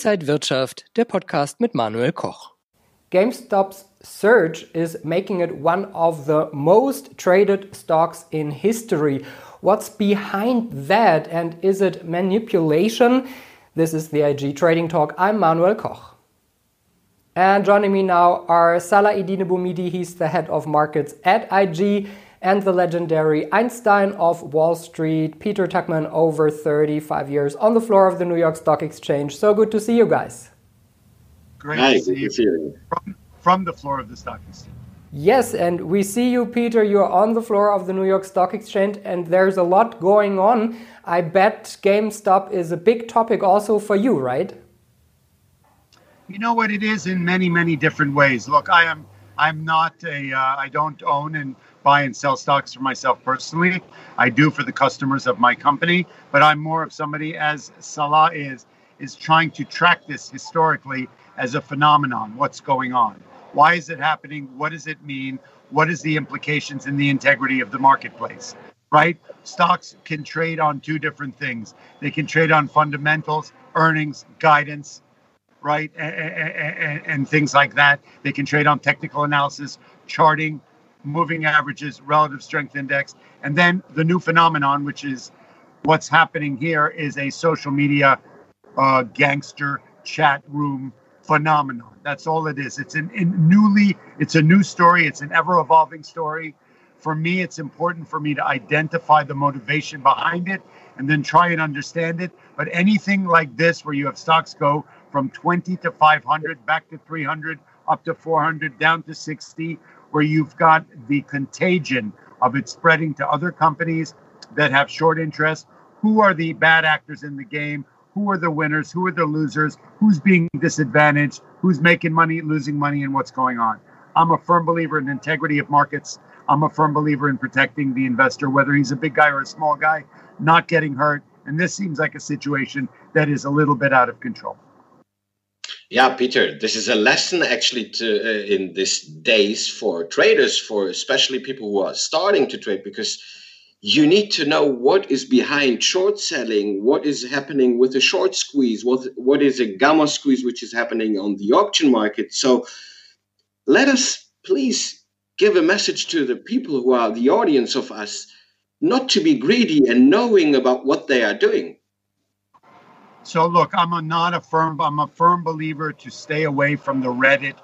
Inside Wirtschaft, der Podcast mit Manuel Koch. GameStop's surge is making it one of the most traded stocks in history. What's behind that and is it manipulation? This is the IG Trading Talk. I'm Manuel Koch. And joining me now are Salah Eddine Bouhmidi, he's the head of markets at IG and the legendary Einstein of Wall Street, Peter Tuchman, over 35 years on the floor of the New York Stock Exchange. So good to see you guys. Great Hi, to see you, you. From, from the floor of the Stock Exchange. Yes, and we see you, Peter. You're on the floor of the New York Stock Exchange, and there's a lot going on. I bet GameStop is a big topic also for you, right? You know what it is in many, many different ways. Look, I am I'm not a uh, I don't own and buy and sell stocks for myself personally. I do for the customers of my company, but I'm more of somebody as Salah is is trying to track this historically as a phenomenon. What's going on? Why is it happening? What does it mean? What is the implications in the integrity of the marketplace? Right? Stocks can trade on two different things. They can trade on fundamentals, earnings, guidance, right? And, and, and things like that. They can trade on technical analysis, charting, moving averages, relative strength index, and then the new phenomenon, which is what's happening here, is a social media uh, gangster chat room phenomenon. That's all it is. It's an newly, it's a new story. It's an ever evolving story. For me, it's important for me to identify the motivation behind it and then try and understand it. But anything like this, where you have stocks go from 20 to 500, back to 300, up to 400, down to 60, where you've got the contagion of it spreading to other companies that have short interest. Who are the bad actors in the game? Who are the winners? Who are the losers? Who's being disadvantaged? Who's making money, losing money, and what's going on? I'm a firm believer in integrity of markets. I'm a firm believer in protecting the investor, whether he's a big guy or a small guy, not getting hurt. And this seems like a situation that is a little bit out of control. Yeah, Peter, this is a lesson actually to uh, in these days for traders, for especially people who are starting to trade, because you need to know what is behind short selling, what is happening with a short squeeze, what what is a gamma squeeze, which is happening on the auction market. So, let us please give a message to the people who are the audience of us, not to be greedy and knowing about what they are doing so look, I'm a not a firm I'm a firm believer to stay away from the Reddit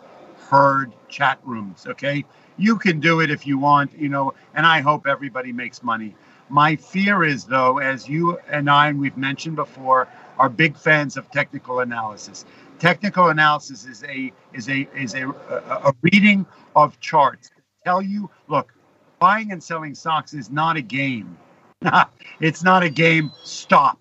herd chat rooms, okay? You can do it if you want, you know, and I hope everybody makes money. My fear is though, as you and I and we've mentioned before, are big fans of technical analysis. Technical analysis is a is a is a a, reading of charts. Tell you, look, buying and selling stocks is not a game. it's not a game. Stop.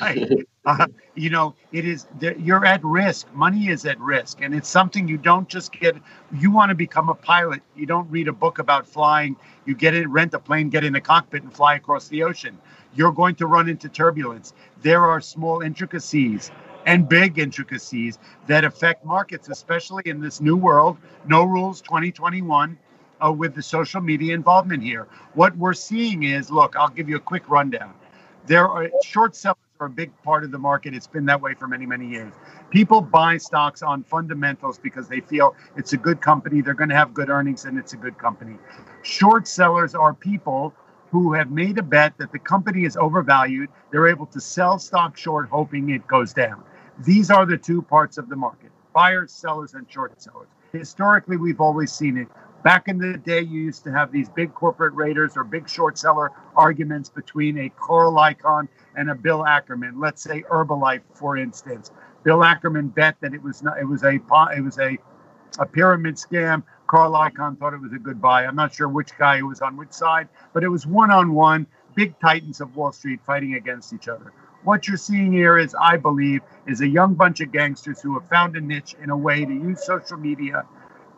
Right? Uh, you know, it is you're at risk. Money is at risk, and it's something you don't just get. You want to become a pilot. You don't read a book about flying. You get in, rent a plane, get in the cockpit, and fly across the ocean. You're going to run into turbulence. There are small intricacies and big intricacies that affect markets, especially in this new world. No rules 2021. Uh, with the social media involvement here, what we're seeing is look. I'll give you a quick rundown. There are short sellers are a big part of the market. It's been that way for many, many years. People buy stocks on fundamentals because they feel it's a good company, they're going to have good earnings, and it's a good company. Short sellers are people who have made a bet that the company is overvalued. They're able to sell stock short, hoping it goes down. These are the two parts of the market buyers, sellers, and short sellers. Historically, we've always seen it. Back in the day, you used to have these big corporate raiders or big short seller arguments between a Carl Icahn and a Bill Ackerman. Let's say Herbalife, for instance. Bill Ackerman bet that it was not, it was a it was a a pyramid scam. Carl Icahn thought it was a good buy. I'm not sure which guy was on which side, but it was one on one, big titans of Wall Street fighting against each other. What you're seeing here is, I believe, is a young bunch of gangsters who have found a niche in a way to use social media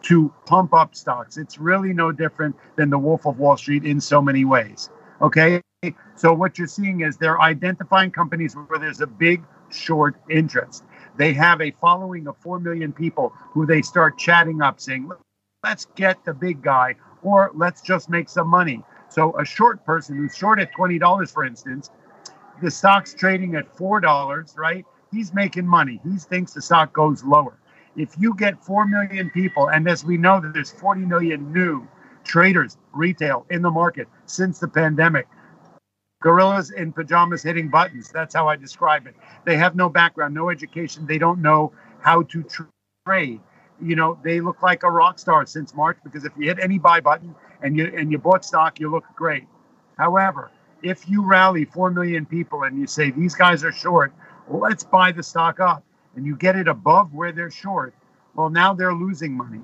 to pump up stocks. It's really no different than the Wolf of Wall Street in so many ways. Okay. So what you're seeing is they're identifying companies where there's a big short interest. They have a following of 4 million people who they start chatting up saying, let's get the big guy or let's just make some money. So a short person who's short at $20, for instance, the stock's trading at $4, right? He's making money. He thinks the stock goes lower. If you get 4 million people, and as we know that there's 40 million new traders, retail in the market since the pandemic, gorillas in pajamas hitting buttons. That's how I describe it. They have no background, no education. They don't know how to trade. You know, they look like a rock star since March because if you hit any buy button and you and you bought stock, you look great. However, if you rally 4 million people and you say these guys are short, let's buy the stock up and you get it above where they're short, well, now they're losing money.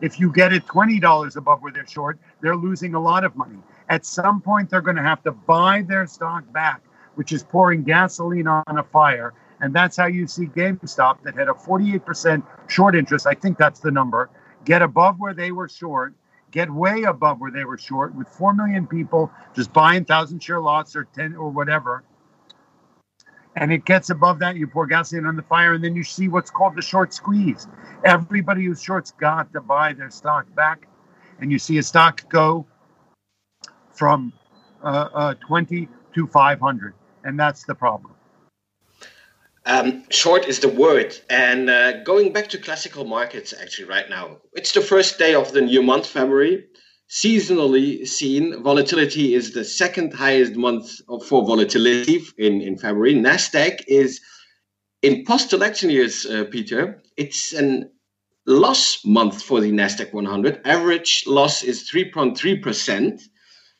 If you get it $20 above where they're short, they're losing a lot of money. At some point, they're going to have to buy their stock back, which is pouring gasoline on a fire. And that's how you see GameStop, that had a 48% short interest, I think that's the number, get above where they were short get way above where they were short with 4 million people just buying 1,000 share lots or 10 or whatever. And it gets above that, you pour gasoline on the fire, and then you see what's called the short squeeze. Everybody who's short's got to buy their stock back. And you see a stock go from uh, uh, 20 to 500. And that's the problem. Um, short is the word. And uh, going back to classical markets, actually, right now, it's the first day of the new month, February. Seasonally seen, volatility is the second highest month for volatility in, in February. NASDAQ is in post election years, uh, Peter, it's an loss month for the NASDAQ 100. Average loss is 3.3%.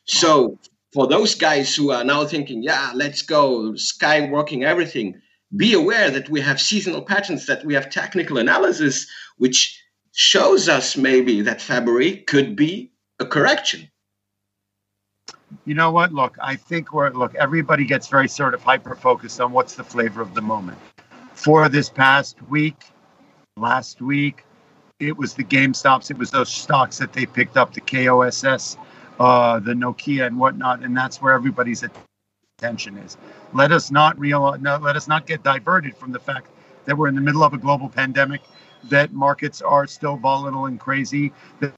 So for those guys who are now thinking, yeah, let's go, skyworking everything, be aware that we have seasonal patterns, that we have technical analysis, which shows us maybe that February could be a correction. You know what? Look, I think we're look. Everybody gets very sort of hyper focused on what's the flavor of the moment. For this past week, last week, it was the GameStops. It was those stocks that they picked up, the KOSS, uh, the Nokia, and whatnot, and that's where everybody's attention is. Let us not real, no, let us not get diverted from the fact that we're in the middle of a global pandemic, that markets are still volatile and crazy, that,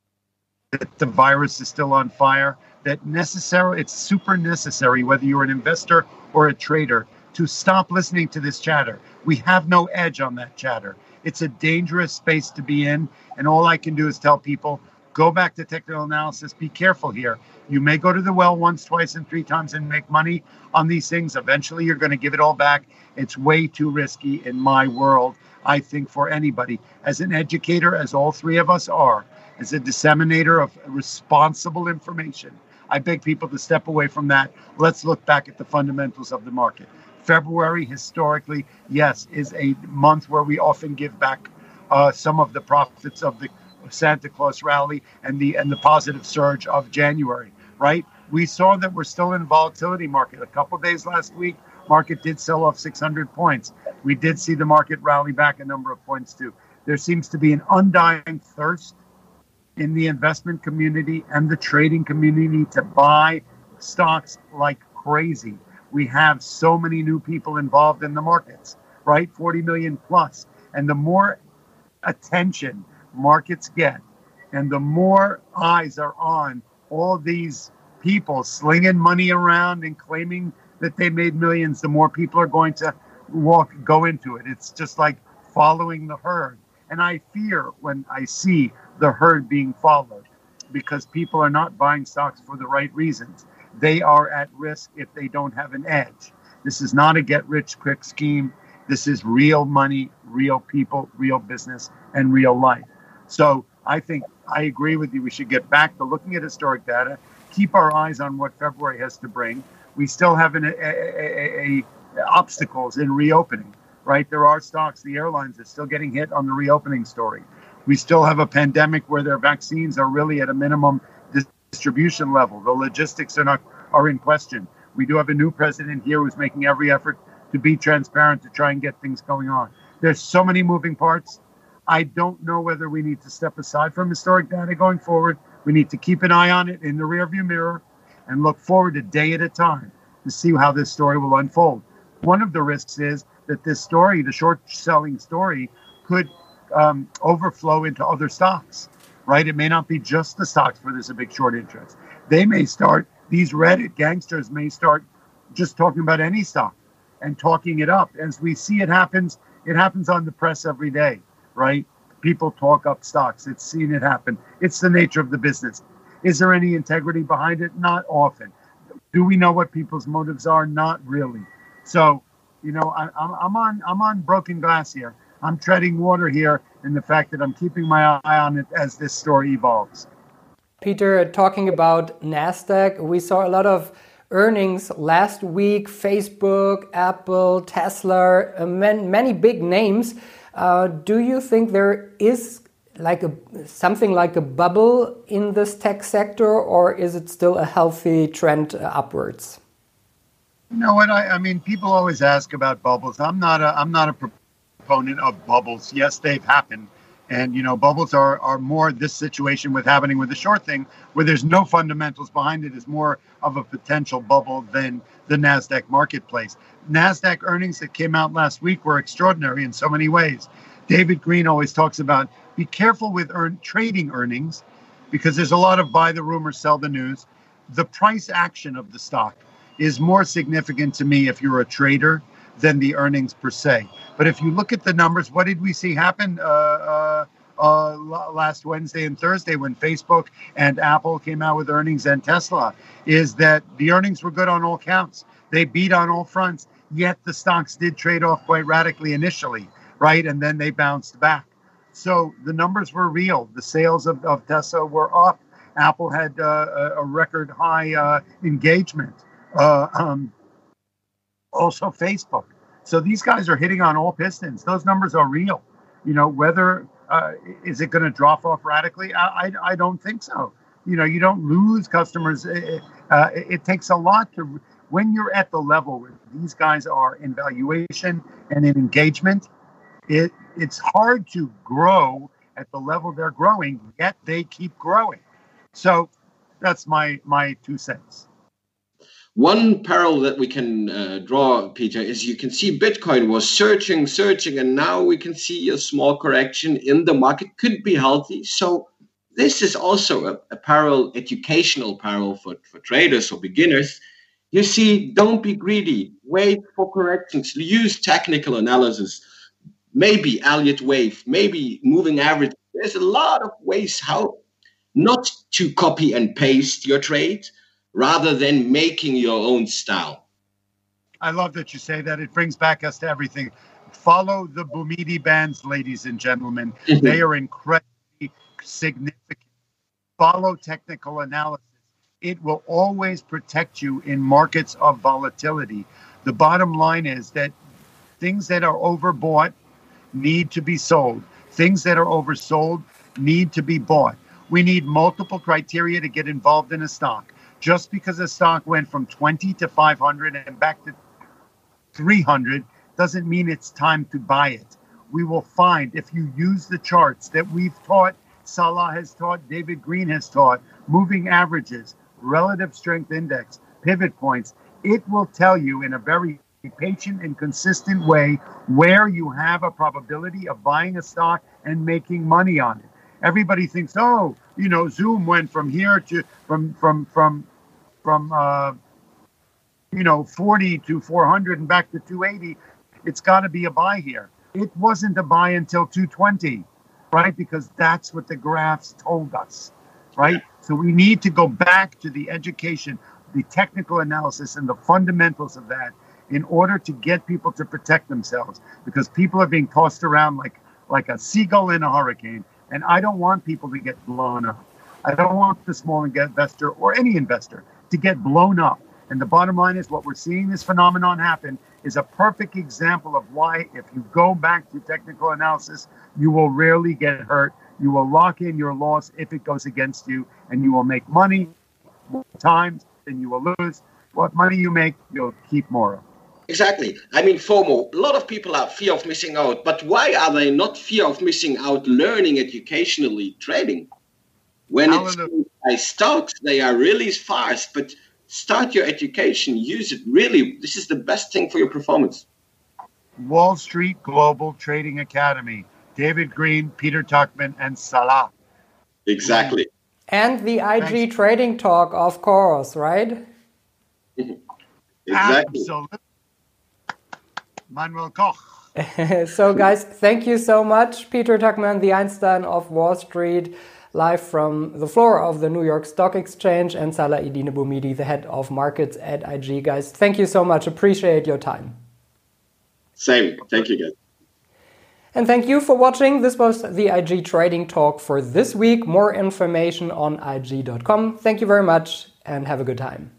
that the virus is still on fire, that necessary it's super necessary whether you're an investor or a trader to stop listening to this chatter. We have no edge on that chatter. It's a dangerous space to be in, and all I can do is tell people go back to technical analysis. Be careful here. You may go to the well once, twice, and three times and make money on these things. Eventually, you're going to give it all back. It's way too risky in my world, I think, for anybody. As an educator, as all three of us are, as a disseminator of responsible information, I beg people to step away from that. Let's look back at the fundamentals of the market. February, historically, yes, is a month where we often give back uh, some of the profits of the Santa Claus rally and the and the positive surge of January, right? We saw that we're still in volatility market. A couple days last week, market did sell off 600 points. We did see the market rally back a number of points too. There seems to be an undying thirst in the investment community and the trading community to buy stocks like crazy. We have so many new people involved in the markets, right? 40 million plus. And the more attention markets get, and the more eyes are on all these people slinging money around and claiming that they made millions, the more people are going to walk go into it. It's just like following the herd. And I fear when I see the herd being followed because people are not buying stocks for the right reasons. They are at risk if they don't have an edge. This is not a get rich quick scheme. This is real money, real people, real business, and real life. So I think I agree with you. We should get back to looking at historic data, keep our eyes on what February has to bring. We still have an, a, a, a, obstacles in reopening, right? There are stocks, the airlines are still getting hit on the reopening story. We still have a pandemic where their vaccines are really at a minimum distribution level. The logistics are not are in question. We do have a new president here who's making every effort to be transparent to try and get things going on. There's so many moving parts. I don't know whether we need to step aside from historic data going forward. We need to keep an eye on it in the rearview mirror and look forward a day at a time to see how this story will unfold. One of the risks is that this story, the short selling story, could um, overflow into other stocks, right? It may not be just the stocks where there's a big short interest. They may start, these Reddit gangsters may start just talking about any stock and talking it up. As we see it happens, it happens on the press every day, right? People talk up stocks. It's seen it happen. It's the nature of the business. Is there any integrity behind it? Not often. Do we know what people's motives are? Not really. So, you know, I, I'm, I'm on I'm on broken glass here. I'm treading water here in the fact that I'm keeping my eye on it as this story evolves. Peter, talking about NASDAQ, we saw a lot of earnings last week Facebook, Apple, Tesla, uh, man, many big names. Uh, do you think there is like a something like a bubble in this tech sector, or is it still a healthy trend upwards? You know what? I, I mean, people always ask about bubbles. I'm not a I'm not a proponent of bubbles. Yes, they've happened and you know, bubbles are are more this situation with happening with the short thing, where there's no fundamentals behind it, is more of a potential bubble than the Nasdaq marketplace. Nasdaq earnings that came out last week were extraordinary in so many ways. David Green always talks about be careful with earn, trading earnings because there's a lot of buy the rumor, sell the news. The price action of the stock is more significant to me if you're a trader than the earnings per se. But if you look at the numbers, what did we see happen uh, uh, uh, last Wednesday and Thursday when Facebook and Apple came out with earnings and Tesla? Is that the earnings were good on all counts. They beat on all fronts, yet the stocks did trade off quite radically initially, right? And then they bounced back. So the numbers were real. The sales of, of Tesla were up. Apple had uh, a record high uh, engagement. Uh, um, also Facebook. So these guys are hitting on all pistons. Those numbers are real. You know, whether uh, is it going to drop off radically? I, I, I, don't think so. You know, you don't lose customers. It, uh, it takes a lot to when you're at the level where these guys are in valuation and in engagement. It it's hard to grow at the level they're growing, yet they keep growing. So that's my my two cents. One parallel that we can uh, draw, Peter, is you can see Bitcoin was searching, searching, and now we can see a small correction in the market could be healthy. So this is also a, a parallel, educational parallel for, for traders or beginners. You see, don't be greedy. Wait for corrections. Use technical analysis. Maybe Elliott wave, maybe moving average. There's a lot of ways how not to copy and paste your trade, rather than making your own style. I love that you say that. It brings back us to everything. Follow the Bouhmidi bands, ladies and gentlemen. Mm-hmm. They are incredibly significant. Follow technical analysis. It will always protect you in markets of volatility. The bottom line is that things that are overbought need to be sold. Things that are oversold need to be bought. We need multiple criteria to get involved in a stock just because a stock went from 20 to 500 and back to 300 doesn't mean it's time to buy it. We will find if you use the charts that we've taught, Salah has taught, David Green has taught, moving averages, relative strength index, pivot points, it will tell you in a very patient and consistent way where you have a probability of buying a stock and making money on it. Everybody thinks, oh, you know, Zoom went from here to from from from from uh, you know 40 to 400 and back to 280 it's got to be a buy here. It wasn't a buy until 220 right? Because that's what the graphs told us right? So we need to go back to the education the technical analysis and the fundamentals of that in order to get people to protect themselves because people are being tossed around like like a seagull in a hurricane and i don't want people to get blown up. I don't want the small investor or any investor to get blown up. And the bottom line is what we're seeing this phenomenon happen is a perfect example of why, if you go back to technical analysis, you will rarely get hurt. You will lock in your loss if it goes against you, and you will make money more times than you will lose. What money you make, you'll keep more of. Exactly. I mean, FOMO, a lot of people have fear of missing out, but why are they not fear of missing out learning educationally trading? When Hallelujah. it's by stocks, they are really fast, but start your education, use it really. This is the best thing for your performance. Wall Street Global Trading Academy, David Green, Peter Tuchman, and Salah. Exactly. And the IG Thanks. Trading Talk, of course, right? exactly. Absolutely. Manuel Koch. so, guys, thank you so much. Peter Tuchman, the Einstein of Wall Street, live from the floor of the New York Stock Exchange, and Salah Eddine Bouhmidi, the head of markets at IG. Guys, thank you so much. Appreciate your time. Same. Thank you, guys. And thank you for watching. This was the IG Trading Talk for this week. More information on IG.com. Thank you very much and have a good time.